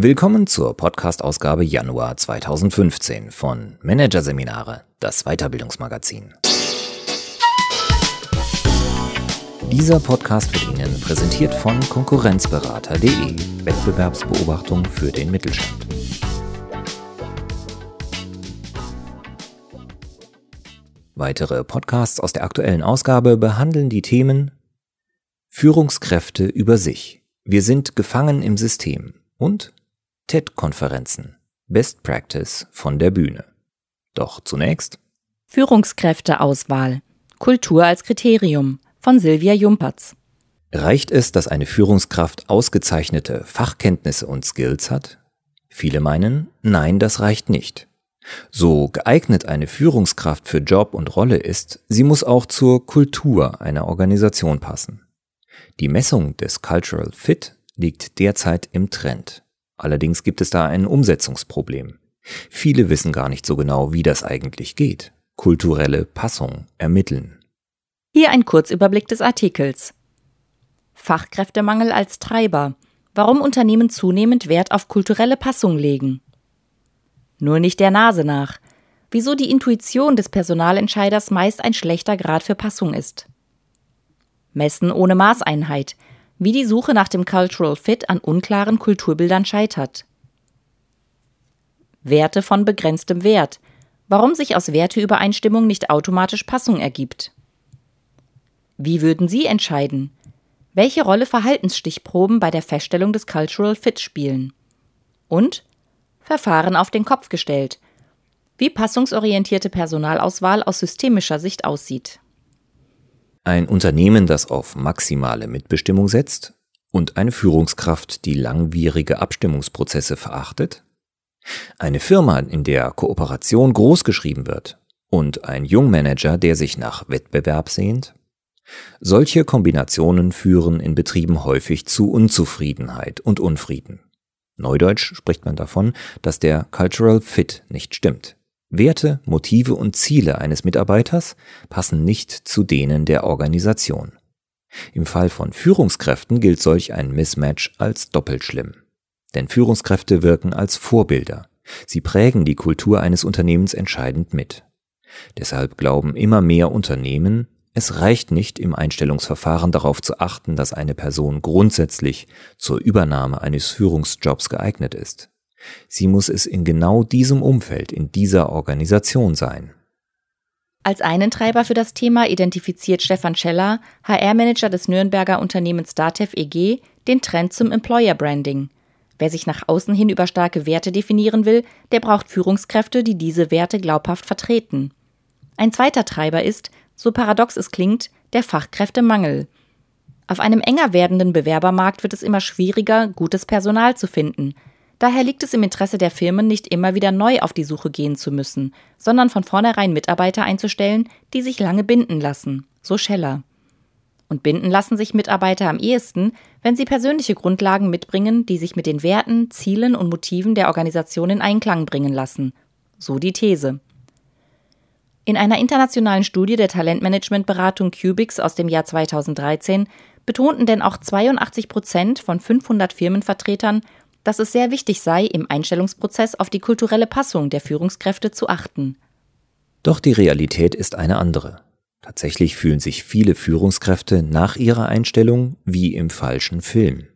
Willkommen zur Podcast-Ausgabe Januar 2015 von Managerseminare, das Weiterbildungsmagazin. Dieser Podcast wird Ihnen präsentiert von Konkurrenzberater.de, Wettbewerbsbeobachtung für den Mittelstand. Weitere Podcasts aus der aktuellen Ausgabe behandeln die Themen Führungskräfte über sich. Wir sind gefangen im System und TED-Konferenzen. Best Practice von der Bühne. Doch zunächst Führungskräfteauswahl. Kultur als Kriterium von Silvia Jumperz. Reicht es, dass eine Führungskraft ausgezeichnete Fachkenntnisse und Skills hat? Viele meinen, nein, das reicht nicht. So geeignet eine Führungskraft für Job und Rolle ist, sie muss auch zur Kultur einer Organisation passen. Die Messung des Cultural Fit liegt derzeit im Trend. Allerdings gibt es da ein Umsetzungsproblem. Viele wissen gar nicht so genau, wie das eigentlich geht. Kulturelle Passung ermitteln. Hier ein Kurzüberblick des Artikels. Fachkräftemangel als Treiber. Warum Unternehmen zunehmend Wert auf kulturelle Passung legen. Nur nicht der Nase nach. Wieso die Intuition des Personalentscheiders meist ein schlechter Grad für Passung ist. Messen ohne Maßeinheit wie die Suche nach dem Cultural Fit an unklaren Kulturbildern scheitert. Werte von begrenztem Wert. Warum sich aus Werteübereinstimmung nicht automatisch Passung ergibt. Wie würden Sie entscheiden? Welche Rolle Verhaltensstichproben bei der Feststellung des Cultural Fit spielen? Und Verfahren auf den Kopf gestellt. Wie passungsorientierte Personalauswahl aus systemischer Sicht aussieht. Ein Unternehmen, das auf maximale Mitbestimmung setzt und eine Führungskraft, die langwierige Abstimmungsprozesse verachtet? Eine Firma, in der Kooperation großgeschrieben wird und ein Jungmanager, der sich nach Wettbewerb sehnt? Solche Kombinationen führen in Betrieben häufig zu Unzufriedenheit und Unfrieden. Neudeutsch spricht man davon, dass der Cultural Fit nicht stimmt. Werte, Motive und Ziele eines Mitarbeiters passen nicht zu denen der Organisation. Im Fall von Führungskräften gilt solch ein Mismatch als doppelt schlimm. Denn Führungskräfte wirken als Vorbilder. Sie prägen die Kultur eines Unternehmens entscheidend mit. Deshalb glauben immer mehr Unternehmen, es reicht nicht im Einstellungsverfahren darauf zu achten, dass eine Person grundsätzlich zur Übernahme eines Führungsjobs geeignet ist. Sie muss es in genau diesem Umfeld, in dieser Organisation sein. Als einen Treiber für das Thema identifiziert Stefan Scheller, HR-Manager des Nürnberger Unternehmens Datev EG, den Trend zum Employer Branding. Wer sich nach außen hin über starke Werte definieren will, der braucht Führungskräfte, die diese Werte glaubhaft vertreten. Ein zweiter Treiber ist, so paradox es klingt, der Fachkräftemangel. Auf einem enger werdenden Bewerbermarkt wird es immer schwieriger, gutes Personal zu finden, Daher liegt es im Interesse der Firmen, nicht immer wieder neu auf die Suche gehen zu müssen, sondern von vornherein Mitarbeiter einzustellen, die sich lange binden lassen, so Scheller. Und binden lassen sich Mitarbeiter am ehesten, wenn sie persönliche Grundlagen mitbringen, die sich mit den Werten, Zielen und Motiven der Organisation in Einklang bringen lassen, so die These. In einer internationalen Studie der Talentmanagementberatung Cubics aus dem Jahr 2013 betonten denn auch 82 Prozent von 500 Firmenvertretern, dass es sehr wichtig sei, im Einstellungsprozess auf die kulturelle Passung der Führungskräfte zu achten. Doch die Realität ist eine andere. Tatsächlich fühlen sich viele Führungskräfte nach ihrer Einstellung wie im falschen Film.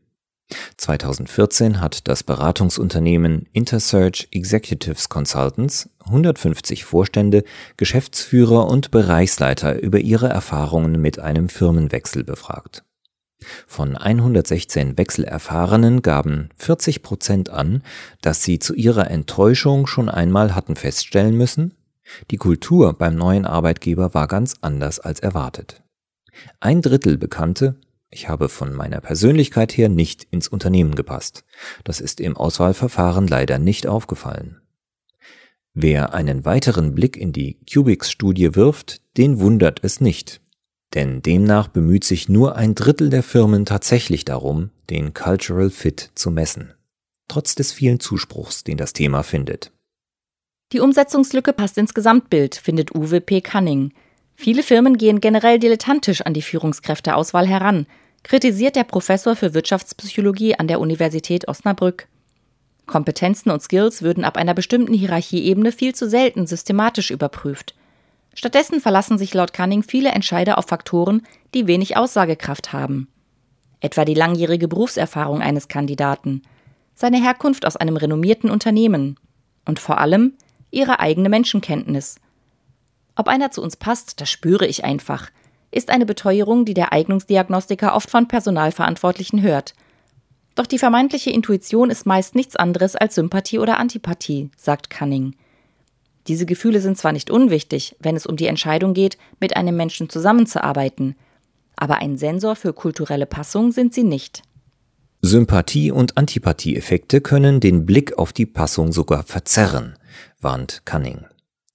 2014 hat das Beratungsunternehmen Intersearch Executives Consultants 150 Vorstände, Geschäftsführer und Bereichsleiter über ihre Erfahrungen mit einem Firmenwechsel befragt. Von 116 Wechselerfahrenen gaben 40 Prozent an, dass sie zu ihrer Enttäuschung schon einmal hatten feststellen müssen, die Kultur beim neuen Arbeitgeber war ganz anders als erwartet. Ein Drittel bekannte, ich habe von meiner Persönlichkeit her nicht ins Unternehmen gepasst. Das ist im Auswahlverfahren leider nicht aufgefallen. Wer einen weiteren Blick in die Cubics-Studie wirft, den wundert es nicht, denn demnach bemüht sich nur ein Drittel der Firmen tatsächlich darum, den Cultural Fit zu messen, trotz des vielen Zuspruchs, den das Thema findet. Die Umsetzungslücke passt ins Gesamtbild, findet Uwe P. Cunning. Viele Firmen gehen generell dilettantisch an die Führungskräfteauswahl heran, kritisiert der Professor für Wirtschaftspsychologie an der Universität Osnabrück. Kompetenzen und Skills würden ab einer bestimmten Hierarchieebene viel zu selten systematisch überprüft. Stattdessen verlassen sich laut Cunning viele Entscheider auf Faktoren, die wenig Aussagekraft haben. Etwa die langjährige Berufserfahrung eines Kandidaten, seine Herkunft aus einem renommierten Unternehmen und vor allem ihre eigene Menschenkenntnis. Ob einer zu uns passt, das spüre ich einfach, ist eine Beteuerung, die der Eignungsdiagnostiker oft von Personalverantwortlichen hört. Doch die vermeintliche Intuition ist meist nichts anderes als Sympathie oder Antipathie, sagt Cunning. Diese Gefühle sind zwar nicht unwichtig, wenn es um die Entscheidung geht, mit einem Menschen zusammenzuarbeiten, aber ein Sensor für kulturelle Passung sind sie nicht. Sympathie- und Antipathieeffekte können den Blick auf die Passung sogar verzerren, warnt Cunning.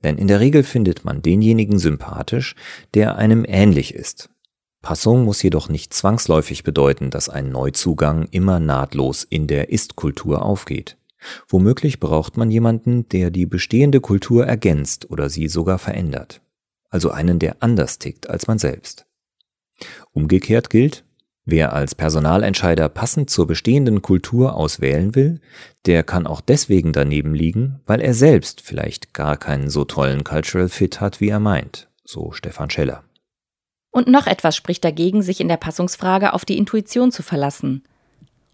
Denn in der Regel findet man denjenigen sympathisch, der einem ähnlich ist. Passung muss jedoch nicht zwangsläufig bedeuten, dass ein Neuzugang immer nahtlos in der Ist-Kultur aufgeht. Womöglich braucht man jemanden, der die bestehende Kultur ergänzt oder sie sogar verändert. Also einen, der anders tickt als man selbst. Umgekehrt gilt, wer als Personalentscheider passend zur bestehenden Kultur auswählen will, der kann auch deswegen daneben liegen, weil er selbst vielleicht gar keinen so tollen Cultural Fit hat, wie er meint, so Stefan Scheller. Und noch etwas spricht dagegen, sich in der Passungsfrage auf die Intuition zu verlassen.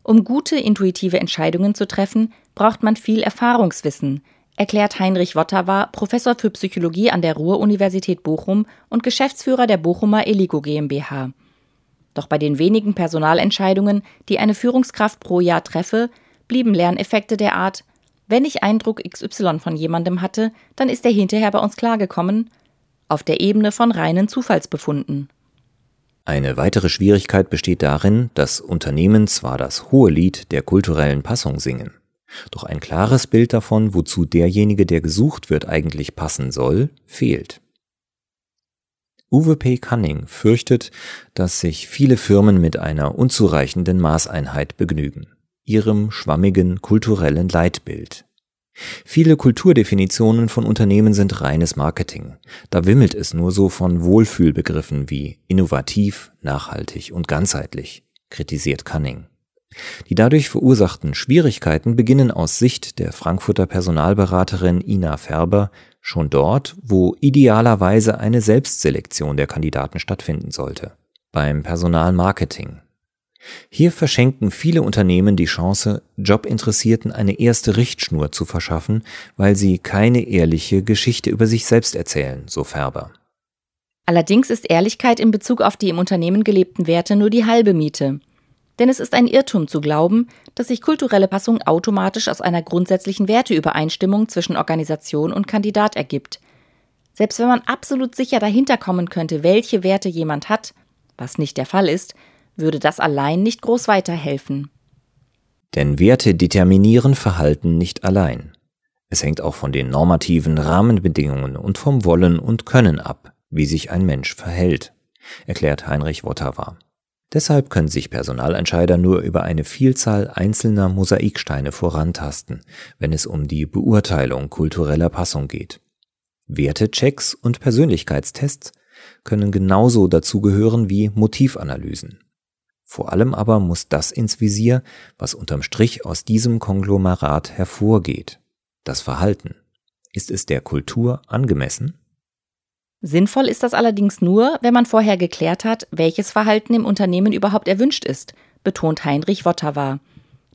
Um gute intuitive Entscheidungen zu treffen, braucht man viel Erfahrungswissen, erklärt Heinrich Wottawa, Professor für Psychologie an der Ruhr-Universität Bochum und Geschäftsführer der Bochumer Eligo GmbH. Doch bei den wenigen Personalentscheidungen, die eine Führungskraft pro Jahr treffe, blieben Lerneffekte der Art, wenn ich Eindruck XY von jemandem hatte, dann ist er hinterher bei uns klargekommen, auf der Ebene von reinen Zufallsbefunden. Eine weitere Schwierigkeit besteht darin, dass Unternehmen zwar das hohe Lied der kulturellen Passung singen, doch ein klares Bild davon, wozu derjenige, der gesucht wird, eigentlich passen soll, fehlt. Uwe P. Cunning fürchtet, dass sich viele Firmen mit einer unzureichenden Maßeinheit begnügen, ihrem schwammigen kulturellen Leitbild. Viele Kulturdefinitionen von Unternehmen sind reines Marketing. Da wimmelt es nur so von Wohlfühlbegriffen wie innovativ, nachhaltig und ganzheitlich, kritisiert Cunning. Die dadurch verursachten Schwierigkeiten beginnen aus Sicht der Frankfurter Personalberaterin Ina Färber schon dort, wo idealerweise eine Selbstselektion der Kandidaten stattfinden sollte, beim Personalmarketing. Hier verschenken viele Unternehmen die Chance, Jobinteressierten eine erste Richtschnur zu verschaffen, weil sie keine ehrliche Geschichte über sich selbst erzählen, so Färber. Allerdings ist Ehrlichkeit in Bezug auf die im Unternehmen gelebten Werte nur die halbe Miete. Denn es ist ein Irrtum zu glauben, dass sich kulturelle Passung automatisch aus einer grundsätzlichen Werteübereinstimmung zwischen Organisation und Kandidat ergibt. Selbst wenn man absolut sicher dahinter kommen könnte, welche Werte jemand hat, was nicht der Fall ist, würde das allein nicht groß weiterhelfen. Denn Werte determinieren Verhalten nicht allein. Es hängt auch von den normativen Rahmenbedingungen und vom Wollen und Können ab, wie sich ein Mensch verhält, erklärt Heinrich Wottawa. Deshalb können sich Personalentscheider nur über eine Vielzahl einzelner Mosaiksteine vorantasten, wenn es um die Beurteilung kultureller Passung geht. Wertechecks und Persönlichkeitstests können genauso dazugehören wie Motivanalysen. Vor allem aber muss das ins Visier, was unterm Strich aus diesem Konglomerat hervorgeht. Das Verhalten. Ist es der Kultur angemessen? Sinnvoll ist das allerdings nur, wenn man vorher geklärt hat, welches Verhalten im Unternehmen überhaupt erwünscht ist, betont Heinrich Wottawa.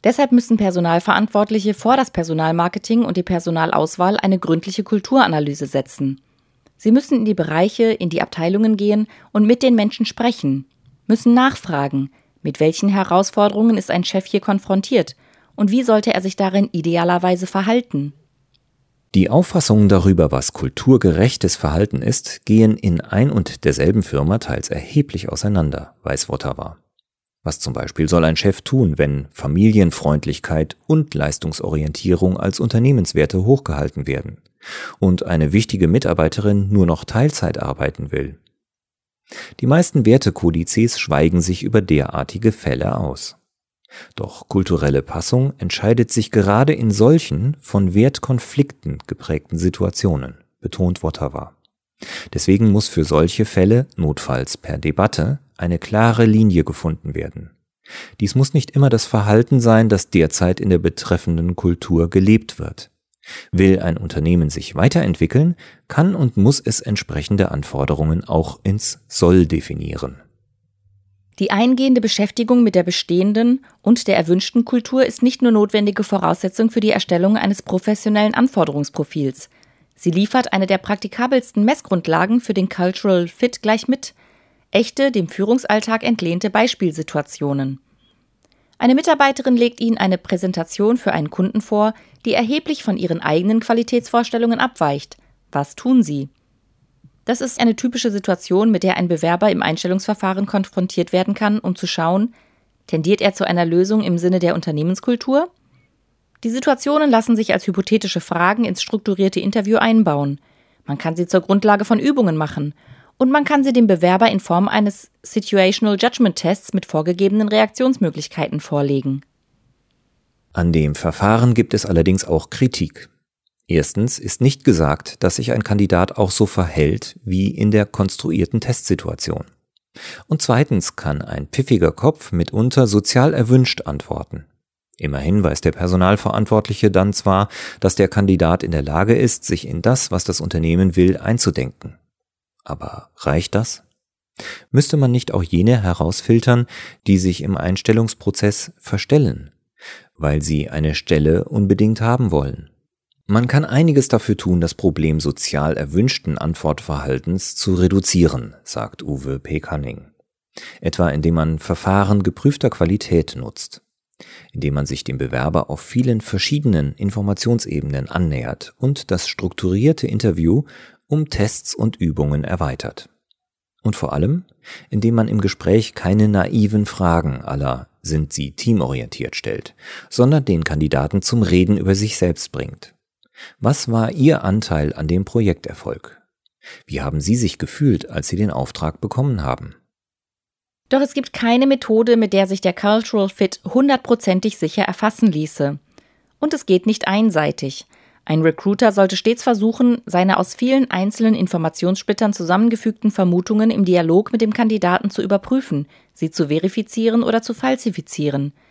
Deshalb müssen Personalverantwortliche vor das Personalmarketing und die Personalauswahl eine gründliche Kulturanalyse setzen. Sie müssen in die Bereiche, in die Abteilungen gehen und mit den Menschen sprechen, müssen nachfragen, mit welchen Herausforderungen ist ein Chef hier konfrontiert und wie sollte er sich darin idealerweise verhalten? Die Auffassungen darüber, was kulturgerechtes Verhalten ist, gehen in ein und derselben Firma teils erheblich auseinander, weiß Wottawa. Was zum Beispiel soll ein Chef tun, wenn Familienfreundlichkeit und Leistungsorientierung als Unternehmenswerte hochgehalten werden und eine wichtige Mitarbeiterin nur noch Teilzeit arbeiten will? Die meisten Wertekodizes schweigen sich über derartige Fälle aus. Doch kulturelle Passung entscheidet sich gerade in solchen von Wertkonflikten geprägten Situationen, betont Wottawa. Deswegen muss für solche Fälle, notfalls per Debatte, eine klare Linie gefunden werden. Dies muss nicht immer das Verhalten sein, das derzeit in der betreffenden Kultur gelebt wird. Will ein Unternehmen sich weiterentwickeln, kann und muss es entsprechende Anforderungen auch ins Soll definieren. Die eingehende Beschäftigung mit der bestehenden und der erwünschten Kultur ist nicht nur notwendige Voraussetzung für die Erstellung eines professionellen Anforderungsprofils. Sie liefert eine der praktikabelsten Messgrundlagen für den Cultural Fit gleich mit. Echte, dem Führungsalltag entlehnte Beispielsituationen. Eine Mitarbeiterin legt Ihnen eine Präsentation für einen Kunden vor, die erheblich von Ihren eigenen Qualitätsvorstellungen abweicht. Was tun Sie? Das ist eine typische Situation, mit der ein Bewerber im Einstellungsverfahren konfrontiert werden kann, um zu schauen, tendiert er zu einer Lösung im Sinne der Unternehmenskultur? Die Situationen lassen sich als hypothetische Fragen ins strukturierte Interview einbauen. Man kann sie zur Grundlage von Übungen machen und man kann sie dem Bewerber in Form eines Situational Judgment Tests mit vorgegebenen Reaktionsmöglichkeiten vorlegen. An dem Verfahren gibt es allerdings auch Kritik. Erstens ist nicht gesagt, dass sich ein Kandidat auch so verhält wie in der konstruierten Testsituation. Und zweitens kann ein pfiffiger Kopf mitunter sozial erwünscht antworten. Immerhin weiß der Personalverantwortliche dann zwar, dass der Kandidat in der Lage ist, sich in das, was das Unternehmen will, einzudenken. Aber reicht das? Müsste man nicht auch jene herausfiltern, die sich im Einstellungsprozess verstellen, weil sie eine Stelle unbedingt haben wollen? Man kann einiges dafür tun, das Problem sozial erwünschten Antwortverhaltens zu reduzieren, sagt Uwe P. Cunning. Etwa indem man Verfahren geprüfter Qualität nutzt, indem man sich dem Bewerber auf vielen verschiedenen Informationsebenen annähert und das strukturierte Interview um Tests und Übungen erweitert. Und vor allem, indem man im Gespräch keine naiven Fragen aller sind Sie teamorientiert stellt, sondern den Kandidaten zum Reden über sich selbst bringt was war Ihr Anteil an dem Projekterfolg? Wie haben Sie sich gefühlt, als Sie den Auftrag bekommen haben? Doch es gibt keine Methode, mit der sich der Cultural Fit hundertprozentig sicher erfassen ließe. Und es geht nicht einseitig. Ein Recruiter sollte stets versuchen, seine aus vielen einzelnen Informationssplittern zusammengefügten Vermutungen im Dialog mit dem Kandidaten zu überprüfen, sie zu verifizieren oder zu falsifizieren –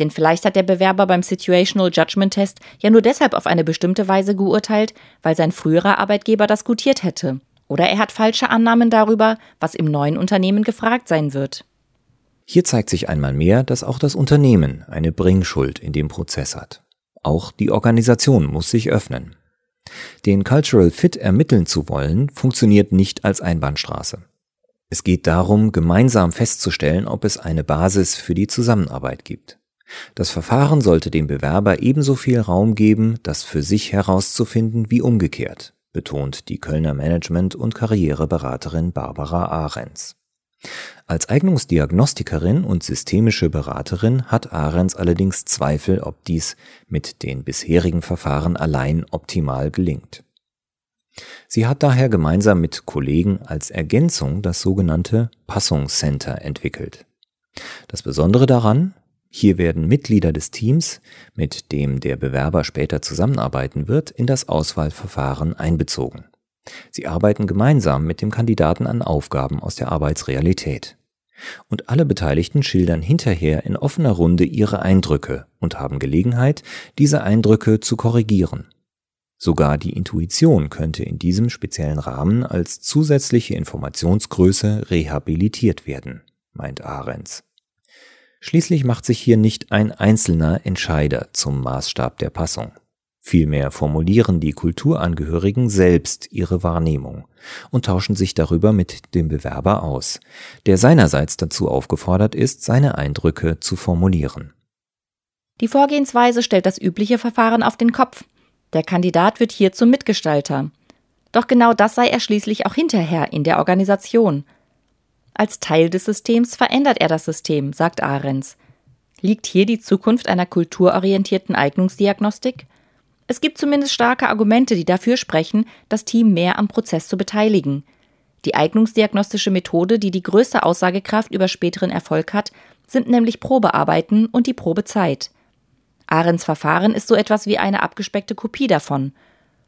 denn vielleicht hat der Bewerber beim Situational Judgment Test ja nur deshalb auf eine bestimmte Weise geurteilt, weil sein früherer Arbeitgeber das gutiert hätte. Oder er hat falsche Annahmen darüber, was im neuen Unternehmen gefragt sein wird. Hier zeigt sich einmal mehr, dass auch das Unternehmen eine Bringschuld in dem Prozess hat. Auch die Organisation muss sich öffnen. Den Cultural Fit ermitteln zu wollen, funktioniert nicht als Einbahnstraße. Es geht darum, gemeinsam festzustellen, ob es eine Basis für die Zusammenarbeit gibt. Das Verfahren sollte dem Bewerber ebenso viel Raum geben, das für sich herauszufinden wie umgekehrt, betont die Kölner Management- und Karriereberaterin Barbara Ahrens. Als Eignungsdiagnostikerin und systemische Beraterin hat Ahrens allerdings Zweifel, ob dies mit den bisherigen Verfahren allein optimal gelingt. Sie hat daher gemeinsam mit Kollegen als Ergänzung das sogenannte Passungscenter entwickelt. Das Besondere daran, hier werden Mitglieder des Teams, mit dem der Bewerber später zusammenarbeiten wird, in das Auswahlverfahren einbezogen. Sie arbeiten gemeinsam mit dem Kandidaten an Aufgaben aus der Arbeitsrealität. Und alle Beteiligten schildern hinterher in offener Runde ihre Eindrücke und haben Gelegenheit, diese Eindrücke zu korrigieren. Sogar die Intuition könnte in diesem speziellen Rahmen als zusätzliche Informationsgröße rehabilitiert werden, meint Ahrens. Schließlich macht sich hier nicht ein einzelner Entscheider zum Maßstab der Passung. Vielmehr formulieren die Kulturangehörigen selbst ihre Wahrnehmung und tauschen sich darüber mit dem Bewerber aus, der seinerseits dazu aufgefordert ist, seine Eindrücke zu formulieren. Die Vorgehensweise stellt das übliche Verfahren auf den Kopf. Der Kandidat wird hier zum Mitgestalter. Doch genau das sei er schließlich auch hinterher in der Organisation – als Teil des Systems verändert er das System, sagt Ahrens. Liegt hier die Zukunft einer kulturorientierten Eignungsdiagnostik? Es gibt zumindest starke Argumente, die dafür sprechen, das Team mehr am Prozess zu beteiligen. Die eignungsdiagnostische Methode, die die größte Aussagekraft über späteren Erfolg hat, sind nämlich Probearbeiten und die Probezeit. Ahrens Verfahren ist so etwas wie eine abgespeckte Kopie davon.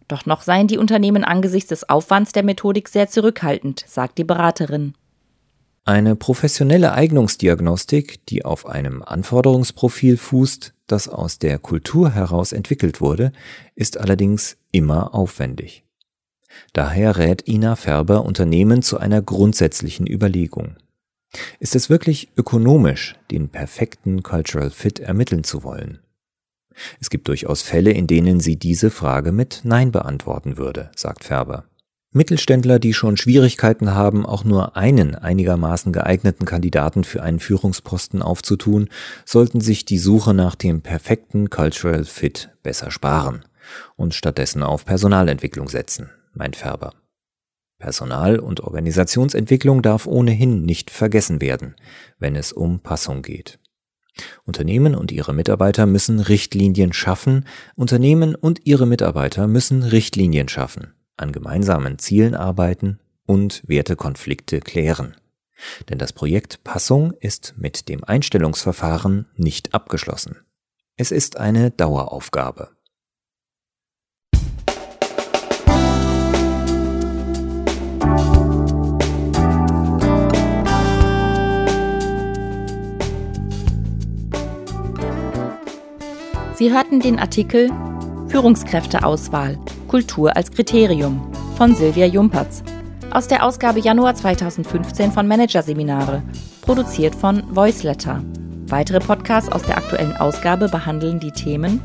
Doch noch seien die Unternehmen angesichts des Aufwands der Methodik sehr zurückhaltend, sagt die Beraterin. Eine professionelle Eignungsdiagnostik, die auf einem Anforderungsprofil fußt, das aus der Kultur heraus entwickelt wurde, ist allerdings immer aufwendig. Daher rät Ina Färber Unternehmen zu einer grundsätzlichen Überlegung. Ist es wirklich ökonomisch, den perfekten Cultural Fit ermitteln zu wollen? Es gibt durchaus Fälle, in denen sie diese Frage mit Nein beantworten würde, sagt Färber. Mittelständler, die schon Schwierigkeiten haben, auch nur einen einigermaßen geeigneten Kandidaten für einen Führungsposten aufzutun, sollten sich die Suche nach dem perfekten Cultural Fit besser sparen und stattdessen auf Personalentwicklung setzen, meint Färber. Personal- und Organisationsentwicklung darf ohnehin nicht vergessen werden, wenn es um Passung geht. Unternehmen und ihre Mitarbeiter müssen Richtlinien schaffen, Unternehmen und ihre Mitarbeiter müssen Richtlinien schaffen an gemeinsamen Zielen arbeiten und Wertekonflikte klären. Denn das Projekt Passung ist mit dem Einstellungsverfahren nicht abgeschlossen. Es ist eine Daueraufgabe. Sie hörten den Artikel Führungskräfteauswahl Kultur als Kriterium von Silvia Jumperz aus der Ausgabe Januar 2015 von Managerseminare, produziert von Voiceletter. Weitere Podcasts aus der aktuellen Ausgabe behandeln die Themen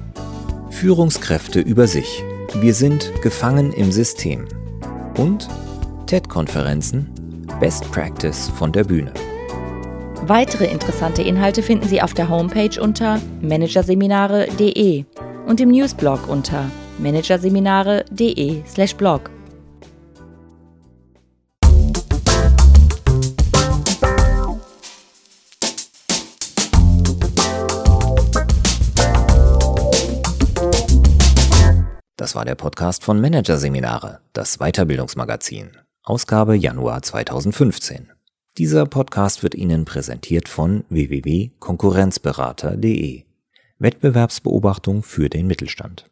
Führungskräfte über sich. Wir sind gefangen im System. Und TED-Konferenzen Best Practice von der Bühne. Weitere interessante Inhalte finden Sie auf der Homepage unter managerseminare.de und im Newsblog unter managerseminare.de/blog. Das war der Podcast von Managerseminare, das Weiterbildungsmagazin, Ausgabe Januar 2015. Dieser Podcast wird Ihnen präsentiert von www.konkurrenzberater.de. Wettbewerbsbeobachtung für den Mittelstand.